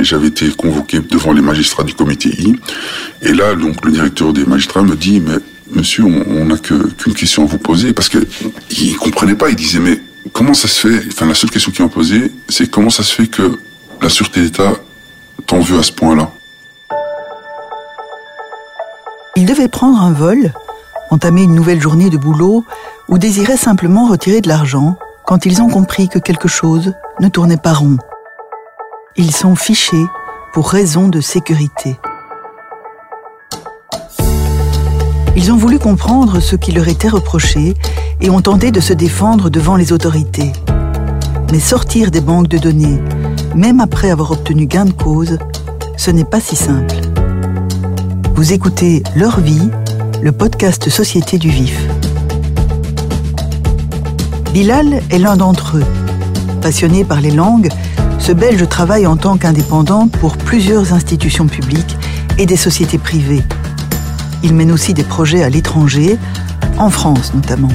j'avais été convoqué devant les magistrats du comité I. Et là, donc, le directeur des magistrats me dit, mais monsieur, on n'a qu'une question à vous poser, parce que il comprenait pas. Il disait, mais comment ça se fait Enfin, la seule question qu'il m'a posée, c'est comment ça se fait que la sûreté d'État t'en veut à ce point-là? Il devait prendre un vol, entamer une nouvelle journée de boulot, ou désirait simplement retirer de l'argent quand ils ont compris que quelque chose ne tournait pas rond. Ils sont fichés pour raison de sécurité. Ils ont voulu comprendre ce qui leur était reproché et ont tenté de se défendre devant les autorités. Mais sortir des banques de données, même après avoir obtenu gain de cause, ce n'est pas si simple. Vous écoutez Leur vie, le podcast Société du Vif. Bilal est l'un d'entre eux. Passionné par les langues, ce Belge travaille en tant qu'indépendant pour plusieurs institutions publiques et des sociétés privées. Il mène aussi des projets à l'étranger, en France notamment.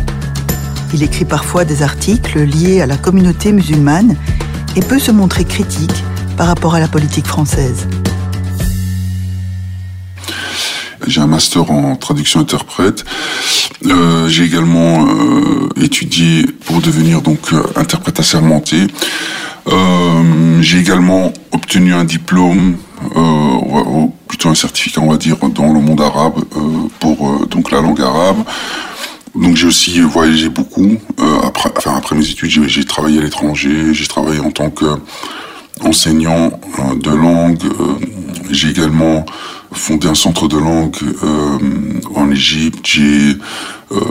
Il écrit parfois des articles liés à la communauté musulmane et peut se montrer critique par rapport à la politique française. J'ai un master en traduction interprète. Euh, j'ai également euh, étudié pour devenir donc euh, interprète assermenté. Euh, j'ai également obtenu un diplôme, euh, plutôt un certificat, on va dire, dans le monde arabe euh, pour euh, donc la langue arabe. Donc j'ai aussi voyagé beaucoup. après, enfin, après mes études, j'ai travaillé à l'étranger. J'ai travaillé en tant que enseignant de langue. j'ai également fondé un centre de langue en Égypte. J'ai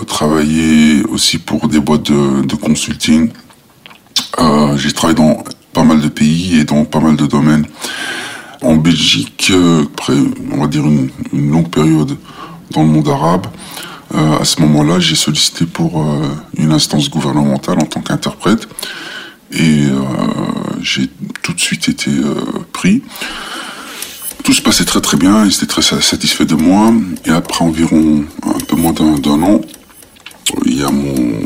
travaillé aussi pour des boîtes de, de consulting. Euh, j'ai travaillé dans pas mal de pays et dans pas mal de domaines. En Belgique, euh, après, on va dire une, longue période dans le monde arabe, euh, à ce moment-là, j'ai sollicité pour une instance gouvernementale en tant qu'interprète et j'ai tout de suite été pris. Tout se passait très très bien, ils étaient très satisfaits de moi. Et après environ un peu moins d'un an, il y a mon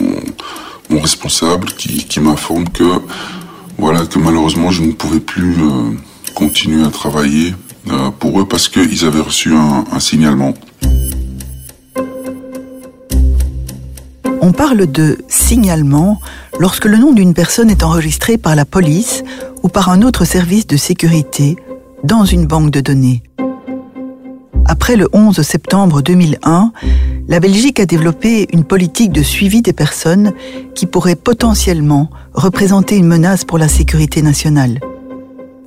mon responsable qui, qui m'informe que voilà que malheureusement je ne pouvais plus euh, continuer à travailler euh, pour eux parce qu'ils avaient reçu un, un signalement. On parle de signalement lorsque le nom d'une personne est enregistré par la police ou par un autre service de sécurité dans une banque de données. Après le 11 septembre 2001, la Belgique a développé une politique de suivi des personnes qui pourraient potentiellement représenter une menace pour la sécurité nationale.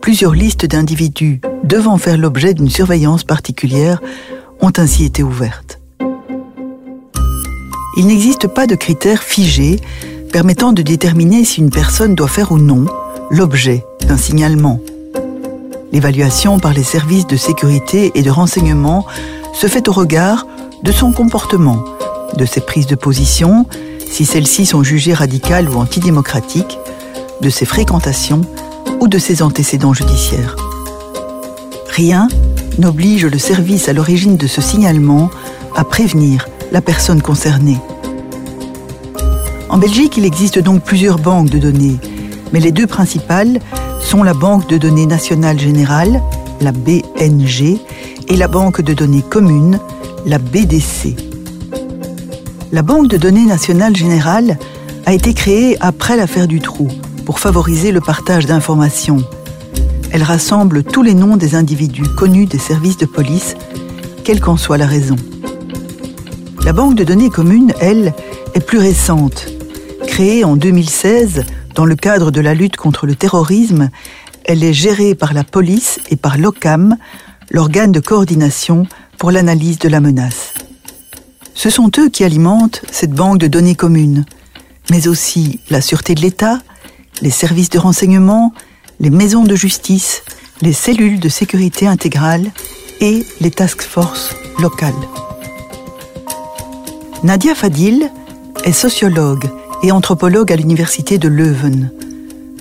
Plusieurs listes d'individus devant faire l'objet d'une surveillance particulière ont ainsi été ouvertes. Il n'existe pas de critères figés permettant de déterminer si une personne doit faire ou non l'objet d'un signalement. L'évaluation par les services de sécurité et de renseignement se fait au regard de son comportement, de ses prises de position, si celles-ci sont jugées radicales ou antidémocratiques, de ses fréquentations ou de ses antécédents judiciaires. Rien n'oblige le service à l'origine de ce signalement à prévenir la personne concernée. En Belgique, il existe donc plusieurs banques de données, mais les deux principales sont la Banque de données nationale générale, la BNG, et la Banque de données commune, la BDC. La Banque de données nationale générale a été créée après l'affaire du trou pour favoriser le partage d'informations. Elle rassemble tous les noms des individus connus des services de police, quelle qu'en soit la raison. La Banque de données commune, elle, est plus récente. Créée en 2016 dans le cadre de la lutte contre le terrorisme, elle est gérée par la police et par l'OCAM, l'organe de coordination pour l'analyse de la menace. Ce sont eux qui alimentent cette banque de données communes, mais aussi la sûreté de l'État, les services de renseignement, les maisons de justice, les cellules de sécurité intégrale et les task forces locales. Nadia Fadil est sociologue et anthropologue à l'université de Leuven.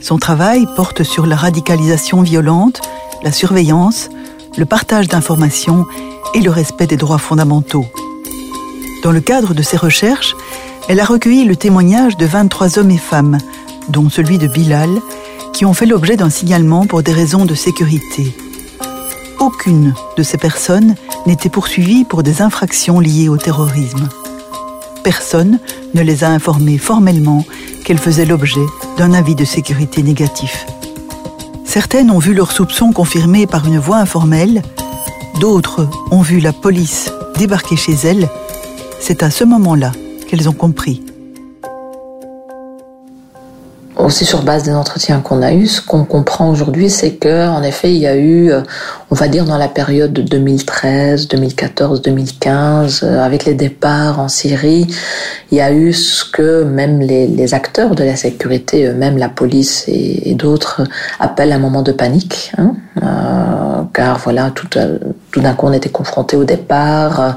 Son travail porte sur la radicalisation violente, la surveillance, le partage d'informations et le respect des droits fondamentaux. Dans le cadre de ses recherches, elle a recueilli le témoignage de 23 hommes et femmes, dont celui de Bilal, qui ont fait l'objet d'un signalement pour des raisons de sécurité. Aucune de ces personnes n'était poursuivie pour des infractions liées au terrorisme. Personne ne les a informées formellement qu'elles faisaient l'objet d'un avis de sécurité négatif. Certaines ont vu leurs soupçons confirmés par une voie informelle, d'autres ont vu la police débarquer chez elles. C'est à ce moment-là qu'elles ont compris aussi sur base des entretiens qu'on a eus, ce qu'on comprend aujourd'hui, c'est que en effet, il y a eu, euh, on va dire dans la période de 2013, 2014, 2015, avec les départs en Syrie, il y a eu ce que même les, acteurs de la sécurité, même la police et, d'autres, appellent un moment de panique, hein, euh, car voilà, tout, euh, tout d'un coup, on était confronté au départ,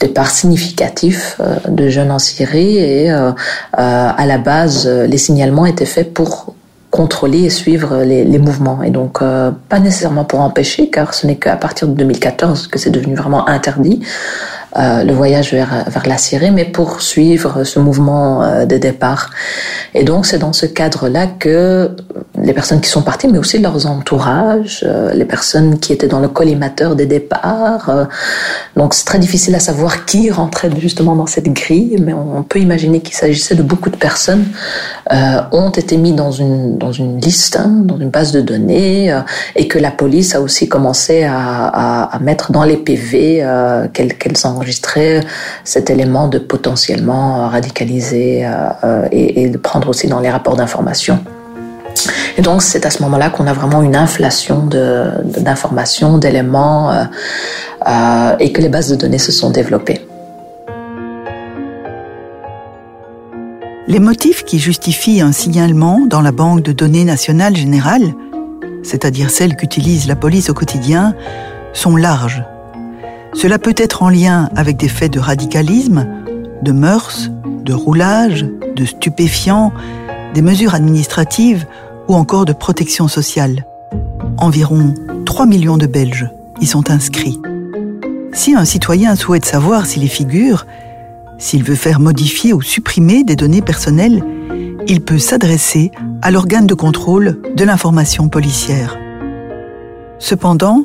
départ significatif de jeunes en Syrie, et à la base, les signalements étaient faits pour contrôler et suivre les, mouvements. Et donc, euh, pas nécessairement pour empêcher, car ce n'est qu'à partir de 2014 que c'est devenu vraiment interdit. Euh, le voyage vers, vers la Syrie, mais pour suivre ce mouvement euh, de départ. Et donc c'est dans ce cadre-là que les personnes qui sont parties, mais aussi leurs entourages, euh, les personnes qui étaient dans le collimateur des départs. donc c'est très difficile à savoir qui rentrait justement dans cette grille, mais on, peut imaginer qu'il s'agissait de beaucoup de personnes ont été mis dans une dans une liste, hein, dans une base de données, et que la police a aussi commencé à, à, mettre dans les PV qu'elles ont enregistrer cet élément de potentiellement radicaliser euh, euh, et, de prendre aussi dans les rapports d'information. Et donc c'est à ce moment-là qu'on a vraiment une inflation d'informations, d'éléments euh, et que les bases de données se sont développées. Les motifs qui justifient un signalement dans la banque de données nationale générale, c'est-à-dire celle qu'utilise la police au quotidien, sont larges cela peut être en lien avec des faits de radicalisme, de mœurs, de roulage, de stupéfiants, des mesures administratives ou encore de protection sociale. Environ 3 millions de Belges y sont inscrits. Si un citoyen souhaite savoir s'il y figure, s'il veut faire modifier ou supprimer des données personnelles, il peut s'adresser à l'organe de contrôle de l'information policière. Cependant,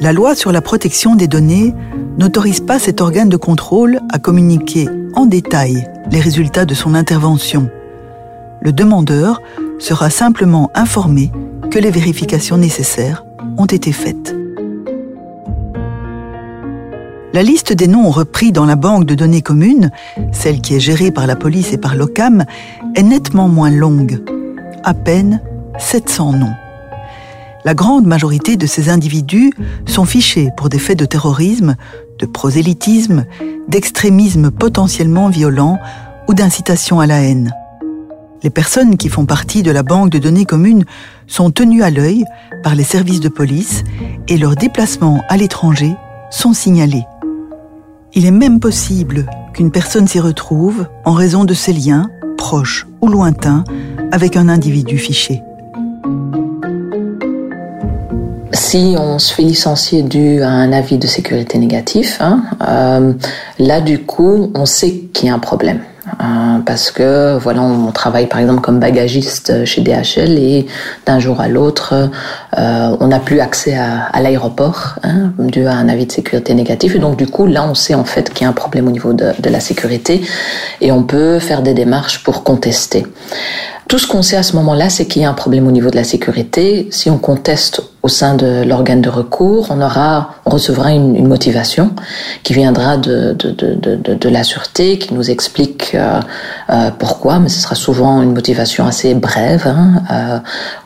la loi sur la protection des données n'autorise pas cet organe de contrôle à communiquer en détail les résultats de son intervention. Le demandeur sera simplement informé que les vérifications nécessaires ont été faites. La liste des noms repris dans la banque de données commune, celle qui est gérée par la police et par l'OCAM, est nettement moins longue, à peine 700 noms la grande majorité de ces individus sont fichés pour des faits de terrorisme, de prosélytisme, d'extrémisme potentiellement violent ou d'incitation à la haine. Les personnes qui font partie de la banque de données communes sont tenues à l'œil par les services de police et leurs déplacements à l'étranger sont signalés. Il est même possible qu'une personne s'y retrouve en raison de ses liens, proches ou lointains, avec un individu fiché si on se fait licencier dû à un avis de sécurité négatif, hein, euh, là du coup, on sait qu'il y a un problème. Euh, parce que voilà, on travaille par exemple comme bagagiste chez DHL et d'un jour à l'autre, euh, on n'a plus accès à, l'aéroport hein, dû à un avis de sécurité négatif. Et donc du coup, là, on sait en fait qu'il y a un problème au niveau de la sécurité et on peut faire des démarches pour contester. Tout ce qu'on sait à ce moment-là, c'est qu'il y a un problème au niveau de la sécurité. Si on conteste au sein de l'organe de recours, on aura, on recevra une, une motivation qui viendra de, de, de, de, la sûreté, qui nous explique euh, euh, pourquoi, mais ce sera souvent une motivation assez brève, hein, euh,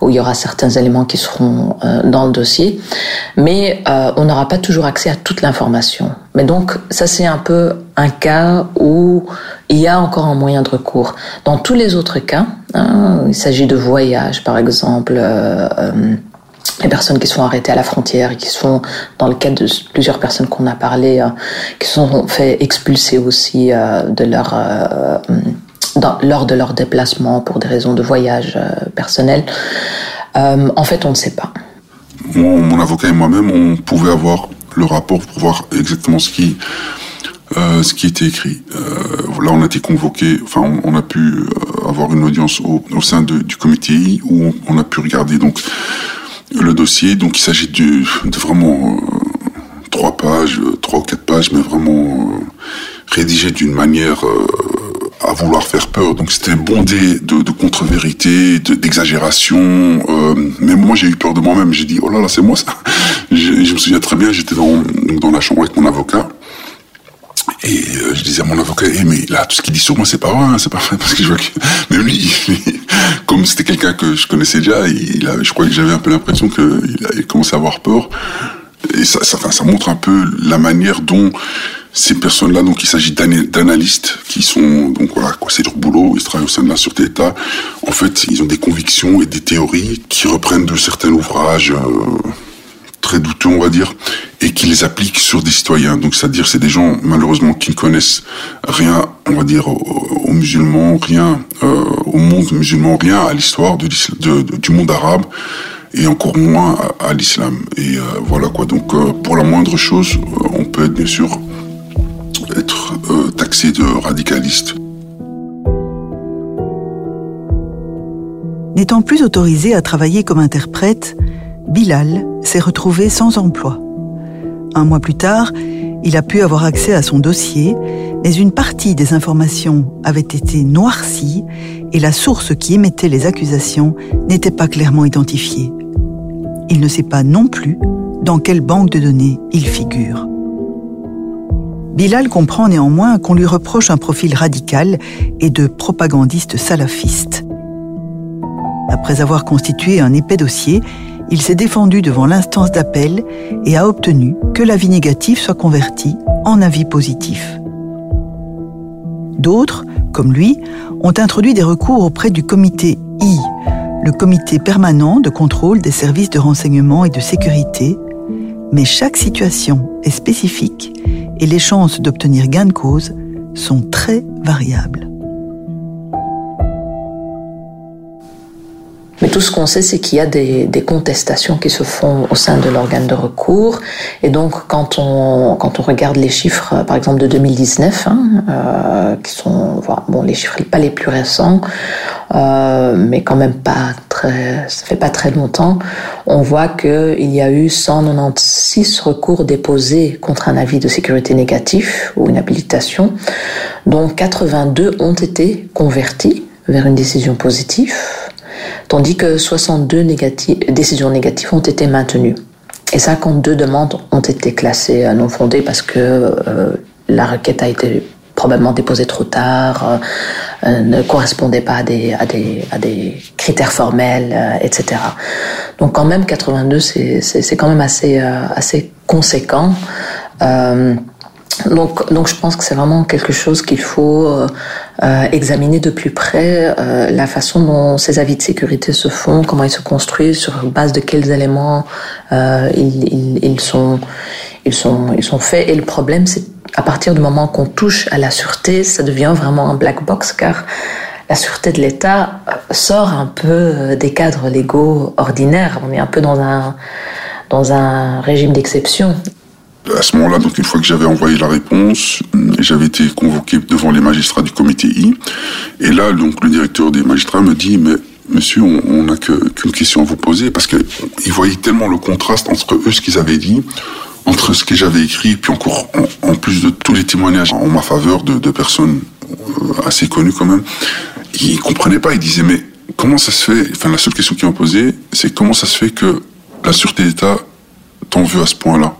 où il y aura certains éléments qui seront euh, dans le dossier, mais euh, on n'aura pas toujours accès à toute l'information. Mais donc, ça c'est un peu un cas où il y a encore un moyen de recours. Dans tous les autres cas, hein, il s'agit de voyages, par exemple, euh, euh, les personnes qui sont arrêtées à la frontière qui sont, dans le cas de plusieurs personnes qu'on a parlé, euh, qui sont fait expulser aussi euh, lors de leur déplacement pour des raisons de voyage personnel. en fait, on ne sait pas. Mon avocat et moi-même, on pouvait avoir le rapport pour voir exactement ce qui euh, ce qui était écrit. Euh, là, on a été convoqué, enfin, on, a pu euh, avoir une audience au, sein du comité où on, a pu regarder donc le dossier. Donc, il s'agit de, vraiment trois pages, trois ou quatre pages, mais vraiment rédigé d'une manière à vouloir faire peur. Donc c'était bondé de, de contre-vérités, d'exagération. euh, mais moi j'ai eu peur de moi-même. J'ai dit oh là là c'est moi ça. je, je, me souviens très bien. J'étais dans, dans la chambre avec mon avocat. Et euh, je disais à mon avocat, eh, mais là, tout ce qu'il dit sur moi, c'est pas vrai, hein, c'est pas vrai, parce que je vois que même lui, comme c'était quelqu'un que je connaissais déjà, il a, je crois que j'avais un peu l'impression qu'il a commencé à avoir peur. Et ça, ça, ça montre un peu la manière dont ces personnes-là, donc il s'agit d'analystes qui sont, donc voilà, quoi, c'est leur boulot, ils travaillent au sein de la sûreté d'État. En fait, ils ont des convictions et des théories qui reprennent de certains ouvrages euh, très douteux, on va dire, et qui les appliquent sur des citoyens. Donc, c'est-à-dire, c'est des gens, malheureusement, qui ne connaissent rien, on va dire, aux, musulmans, rien euh, au monde musulman, rien à l'histoire du monde arabe et encore moins à, l'islam. Et euh, voilà quoi. Donc, pour la moindre chose, on peut être bien sûr euh, taxé de radicaliste. N'étant plus autorisé à travailler comme interprète, Bilal s'est retrouvé sans emploi. Un mois plus tard, il a pu avoir accès à son dossier, mais une partie des informations avait été noircie et la source qui émettait les accusations n'était pas clairement identifiée. Il ne sait pas non plus dans quelle banque de données il figure. Bilal comprend néanmoins qu'on lui reproche un profil radical et de propagandiste salafiste. Après avoir constitué un épais dossier, il s'est défendu devant l'instance d'appel et a obtenu que l'avis négatif soit converti en avis positif. D'autres, comme lui, ont introduit des recours auprès du comité I, le comité permanent de contrôle des services de renseignement et de sécurité, mais chaque situation est spécifique et les chances d'obtenir gain de cause sont très variables. Mais tout ce qu'on sait, c'est qu'il y a des, contestations qui se font au sein de l'organe de recours. Et donc, quand on, quand on regarde les chiffres, par exemple, de 2019, hein, euh, qui sont, bon, les chiffres pas les plus récents, euh, mais quand même pas très, ça fait pas très longtemps, on voit qu'il y a eu 196 recours déposés contre un avis de sécurité négatif ou une habilitation, dont 82 ont été convertis vers une décision positive tandis que 62 négatives, décisions négatives ont été maintenues. Et 52 demandes ont été classées non fondées parce que euh, la requête a été probablement déposée trop tard, euh, ne correspondait pas à des, à des, à des critères formels, euh, etc. Donc quand même 82, c'est quand même assez, euh, assez conséquent. Euh, donc, donc je pense que c'est vraiment quelque chose qu'il faut euh, euh, examiner de plus près, euh, la façon dont ces avis de sécurité se font, comment ils se construisent, sur base de quels éléments euh, ils, ils, ils, sont, ils, sont, ils sont faits. Et le problème, c'est à partir du moment qu'on touche à la sûreté, ça devient vraiment un black box, car la sûreté de l'État sort un peu des cadres légaux ordinaires. On est un peu dans un, dans un régime d'exception à ce moment-là, donc une fois que j'avais envoyé la réponse, j'avais été convoqué devant les magistrats du comité I. Et là, donc le directeur des magistrats me dit, mais monsieur, on n'a qu'une qu question à vous poser, parce qu'il voyait tellement le contraste entre eux, ce qu'ils avaient dit, entre ce que j'avais écrit, puis encore en, plus de tous les témoignages en ma faveur de, personnes euh, assez connues quand même, ils comprenaient pas, ils disaient, mais comment ça se fait, enfin la seule question qu'ils m'ont posée, c'est comment ça se fait que la sûreté d'État t'en veut à ce point-là?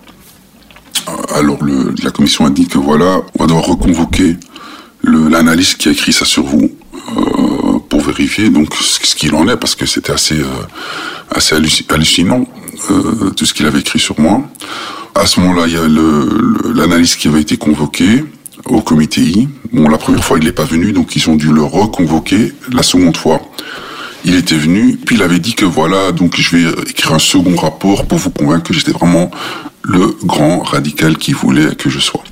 Alors le, la commission a dit que voilà, on va devoir reconvoquer l'analyste qui a écrit ça sur vous euh, pour vérifier donc ce qu'il en est parce que c'était assez euh, assez hallucinant euh, tout ce qu'il avait écrit sur moi. À ce moment-là, il y a l'analyste qui avait été convoqué au comité I. Bon, la première fois, il n'est pas venu, donc ils ont dû le reconvoquer. La seconde fois, il était venu, puis il avait dit que voilà, donc je vais écrire un second rapport pour vous convaincre que j'étais vraiment le grand radical qui voulait que je sois.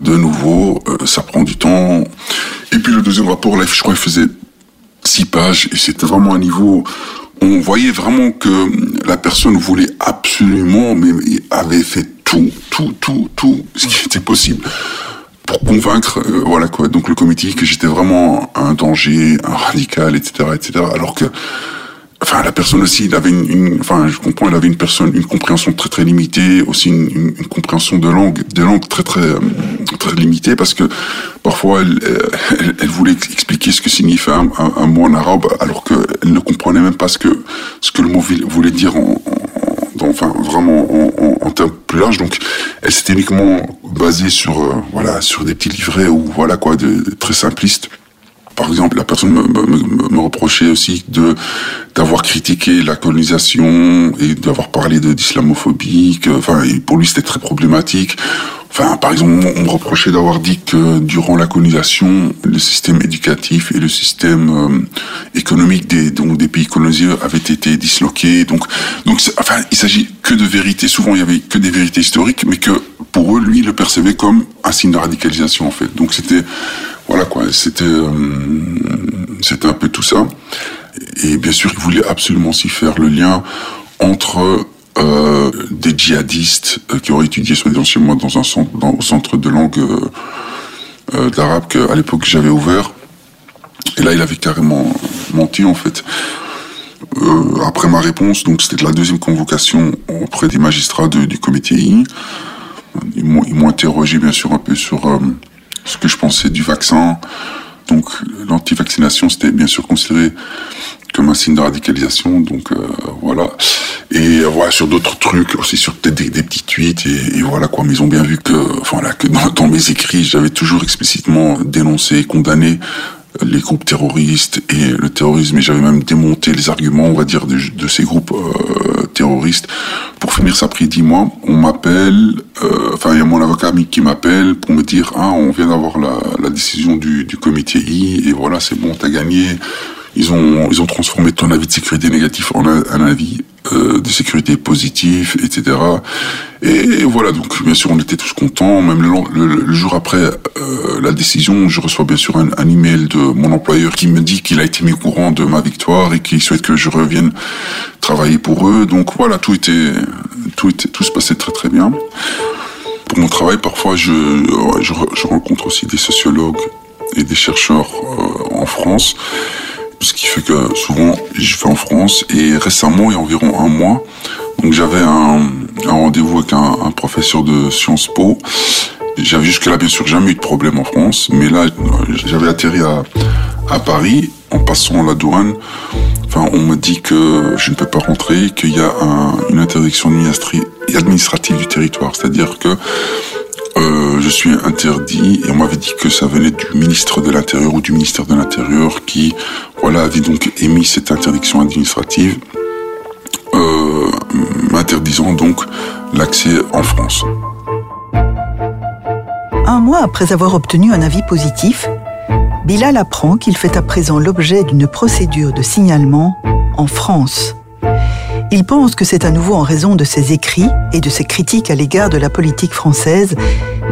De nouveau, euh, ça prend du temps. Et puis le deuxième rapport, là, je crois qu'il faisait six pages, et c'était vraiment un niveau... On voyait vraiment que la personne voulait absolument, mais avait fait tout, tout, tout, tout ce qui était possible pour convaincre, voilà quoi. Donc le comité que j'étais vraiment un danger, un radical, etc., etc. Alors que enfin la personne aussi il avait une, enfin je comprends il avait une personne une compréhension très très limitée aussi une, une, compréhension de langue de langue très très très limitée parce que parfois elle, elle, elle voulait expliquer ce que signifiait un, un, mot en arabe alors qu'elle ne comprenait même pas ce que ce que le mot voulait dire en, en enfin vraiment en, en, termes plus larges. Donc elle s'était uniquement basée sur euh, voilà sur des petits livrets ou voilà quoi de, très simplistes par exemple, la personne me, reprochait aussi d'avoir critiqué la colonisation et d'avoir parlé de d'islamophobie. Enfin, pour lui, c'était très problématique. Enfin, par exemple, on me reprochait d'avoir dit que durant la colonisation, le système éducatif et le système euh, économique des donc des pays colonisés avaient été disloqués. Donc, donc, enfin, il s'agit que de vérités. Souvent, il y avait que des vérités historiques, mais que pour eux, lui, il le percevait comme un signe de radicalisation en fait. Donc, c'était voilà quoi, c'était euh, c'était un peu tout ça. Et bien sûr, il voulait absolument s'y faire le lien entre euh, des djihadistes euh, qui auraient étudié soi-disant chez moi dans un centre, au centre de langue d'arabe qu'à l'époque j'avais ouvert. Et là, il avait carrément menti en fait. Après ma réponse, donc c'était la deuxième convocation auprès des magistrats du comité I. Ils m'ont interrogé bien sûr un peu sur ce que je pensais du vaccin. Donc l'anti-vaccination, c'était bien sûr considéré comme un signe de radicalisation. Donc euh, voilà. Et voilà sur d'autres trucs, aussi sur peut-être des, petits tweets et, voilà quoi. Mais ils ont bien vu que, voilà, que dans, dans mes écrits, j'avais toujours explicitement dénoncé, condamné les groupes terroristes et le terrorisme, et j'avais même démonté les arguments, on va dire, de, ces groupes euh, terroristes. Pour finir, ça a pris dix mois. On m'appelle, euh, enfin, il y a mon avocat qui m'appelle pour me dire, ah, on vient d'avoir la, la, décision du, du comité I, et voilà, c'est bon, t'as gagné. Ils ont, ils ont transformé ton avis de sécurité négatif en un, avis euh, de sécurité positif, etc. Et, voilà, donc bien sûr, on était tous contents. Même le, jour après euh, la décision, je reçois bien sûr un, un, email de mon employeur qui me dit qu'il a été mis au courant de ma victoire et qu'il souhaite que je revienne travailler pour eux. Donc voilà, tout était, tout tout se passait très très bien. Pour mon travail, parfois, je, je, je rencontre aussi des sociologues et des chercheurs euh, en France ce qui fait que souvent je fais en France. Et récemment il y a environ un mois donc j'avais un, rendez-vous avec un, professeur de Sciences Po. J'avais jusque-là bien sûr jamais eu de problème en France. Mais là j'avais atterri à, Paris. En passant la douane enfin on me dit que je ne peux pas rentrer qu'il y a un, une interdiction administrative du territoire. C'est à dire que euh, je suis interdit. Et on m'avait dit que ça venait du ministre de l'Intérieur ou du ministère de l'Intérieur qui voilà, avait donc émis cette interdiction administrative euh, m'interdisant donc l'accès en France. Un mois après avoir obtenu un avis positif, Bilal apprend qu'il fait à présent l'objet d'une procédure de signalement en France. Il pense que c'est à nouveau en raison de ses écrits et de ses critiques à l'égard de la politique française,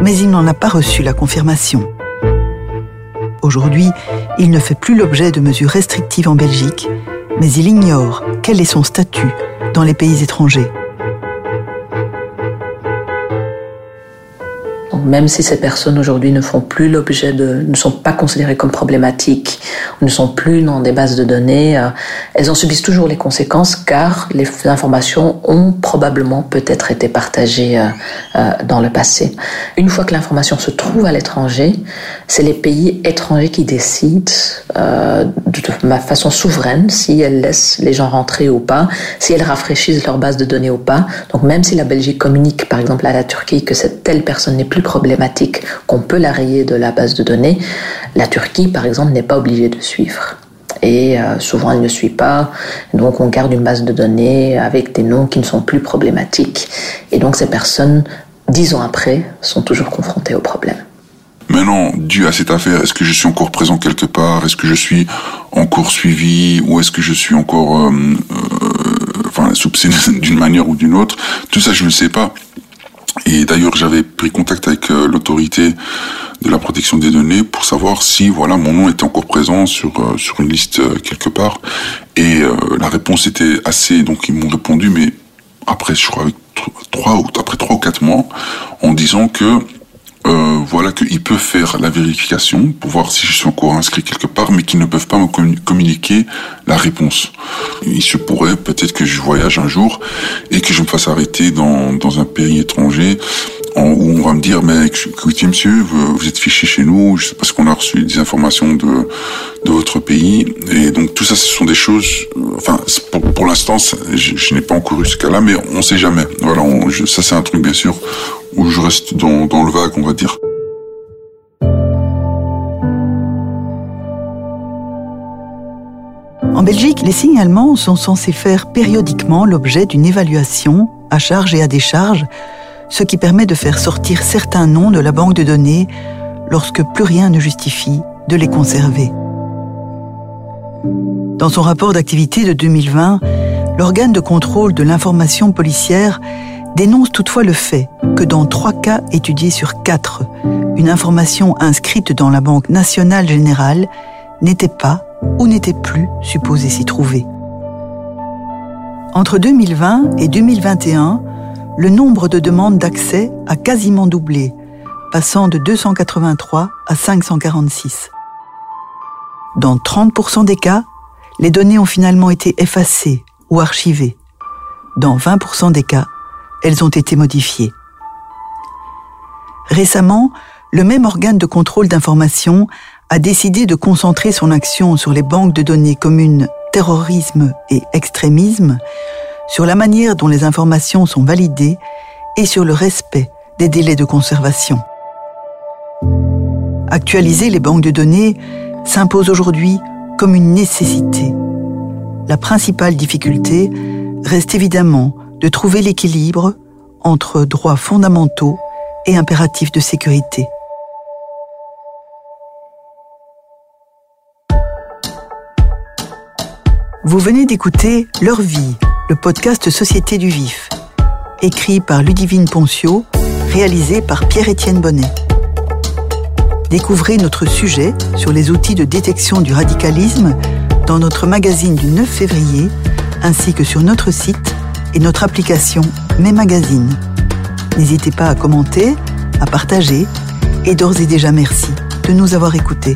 mais il n'en a pas reçu la confirmation. Aujourd'hui, il ne fait plus l'objet de mesures restrictives en Belgique, mais il ignore quel est son statut dans les pays étrangers. Même si ces personnes aujourd'hui ne font plus l'objet de, ne sont pas considérées comme problématiques, ne sont plus dans des bases de données, euh, elles en subissent toujours les conséquences car les informations ont probablement peut-être été partagées euh, euh, dans le passé. Une fois que l'information se trouve à l'étranger, c'est les pays étrangers qui décident de, de façon souveraine si elles laissent les gens rentrer ou pas, si elles rafraîchissent leur base de données ou pas. Donc même si la Belgique communique par exemple à la Turquie que cette telle personne n'est plus problématique, qu'on peut la rayer de la base de données, la Turquie, par exemple, n'est pas obligée de suivre. Et euh, souvent, elle ne suit pas. Donc, on garde une base de données avec des noms qui ne sont plus problématiques. Et donc, ces personnes, dix ans après, sont toujours confrontées au problème. Maintenant, dû à cette affaire, est-ce que je suis encore présent quelque part? Est-ce que je suis encore suivi? Ou est-ce que je suis encore euh, euh, enfin, soupçonné d'une manière ou d'une autre? Tout ça, je ne sais pas. Et d'ailleurs, j'avais pris contact avec euh, l'autorité de la protection des données pour savoir si voilà mon nom était encore présent sur euh, sur une liste euh, quelque part. Et la réponse était assez. Donc ils m'ont répondu, mais après je crois avec trois ou après trois ou quatre mois, en disant que euh, voilà qu'ils peuvent faire la vérification pour voir si je suis encore inscrit quelque part, mais qu'ils ne peuvent pas me communiquer la réponse. Il se pourrait peut-être que je voyage un jour et que je me fasse arrêter dans, dans un pays étranger où on va me dire, mais écoutez monsieur, vous êtes fiché chez nous, je sais parce qu'on a reçu des informations de, de votre pays. Et donc tout ça, ce sont des choses, enfin, pour, pour l'instant, je, je n'ai pas encore eu ce cas-là, mais on ne sait jamais. Voilà, ça c'est un truc bien sûr où je reste dans, dans le vague, on va dire. En Belgique, les signalements sont censés faire périodiquement l'objet d'une évaluation à charge et à décharge ce qui permet de faire sortir certains noms de la banque de données lorsque plus rien ne justifie de les conserver. Dans son rapport d'activité de 2020, l'organe de contrôle de l'information policière dénonce toutefois le fait que dans trois cas étudiés sur quatre, une information inscrite dans la Banque nationale générale n'était pas ou n'était plus supposée s'y trouver. Entre 2020 et 2021, le nombre de demandes d'accès a quasiment doublé, passant de 283 à 546. Dans 30% des cas, les données ont finalement été effacées ou archivées. Dans 20% des cas, elles ont été modifiées. Récemment, le même organe de contrôle d'information a décidé de concentrer son action sur les banques de données communes terrorisme et extrémisme sur la manière dont les informations sont validées et sur le respect des délais de conservation. Actualiser les banques de données s'impose aujourd'hui comme une nécessité. La principale difficulté reste évidemment de trouver l'équilibre entre droits fondamentaux et impératifs de sécurité. Vous venez d'écouter Leur vie le podcast Société du Vif, écrit par Ludivine Poncio, réalisé par Pierre-Étienne Bonnet. Découvrez notre sujet sur les outils de détection du radicalisme dans notre magazine du 9 février, ainsi que sur notre site et notre application Mes Magazines. N'hésitez pas à commenter, à partager, et d'ores et déjà merci de nous avoir écoutés.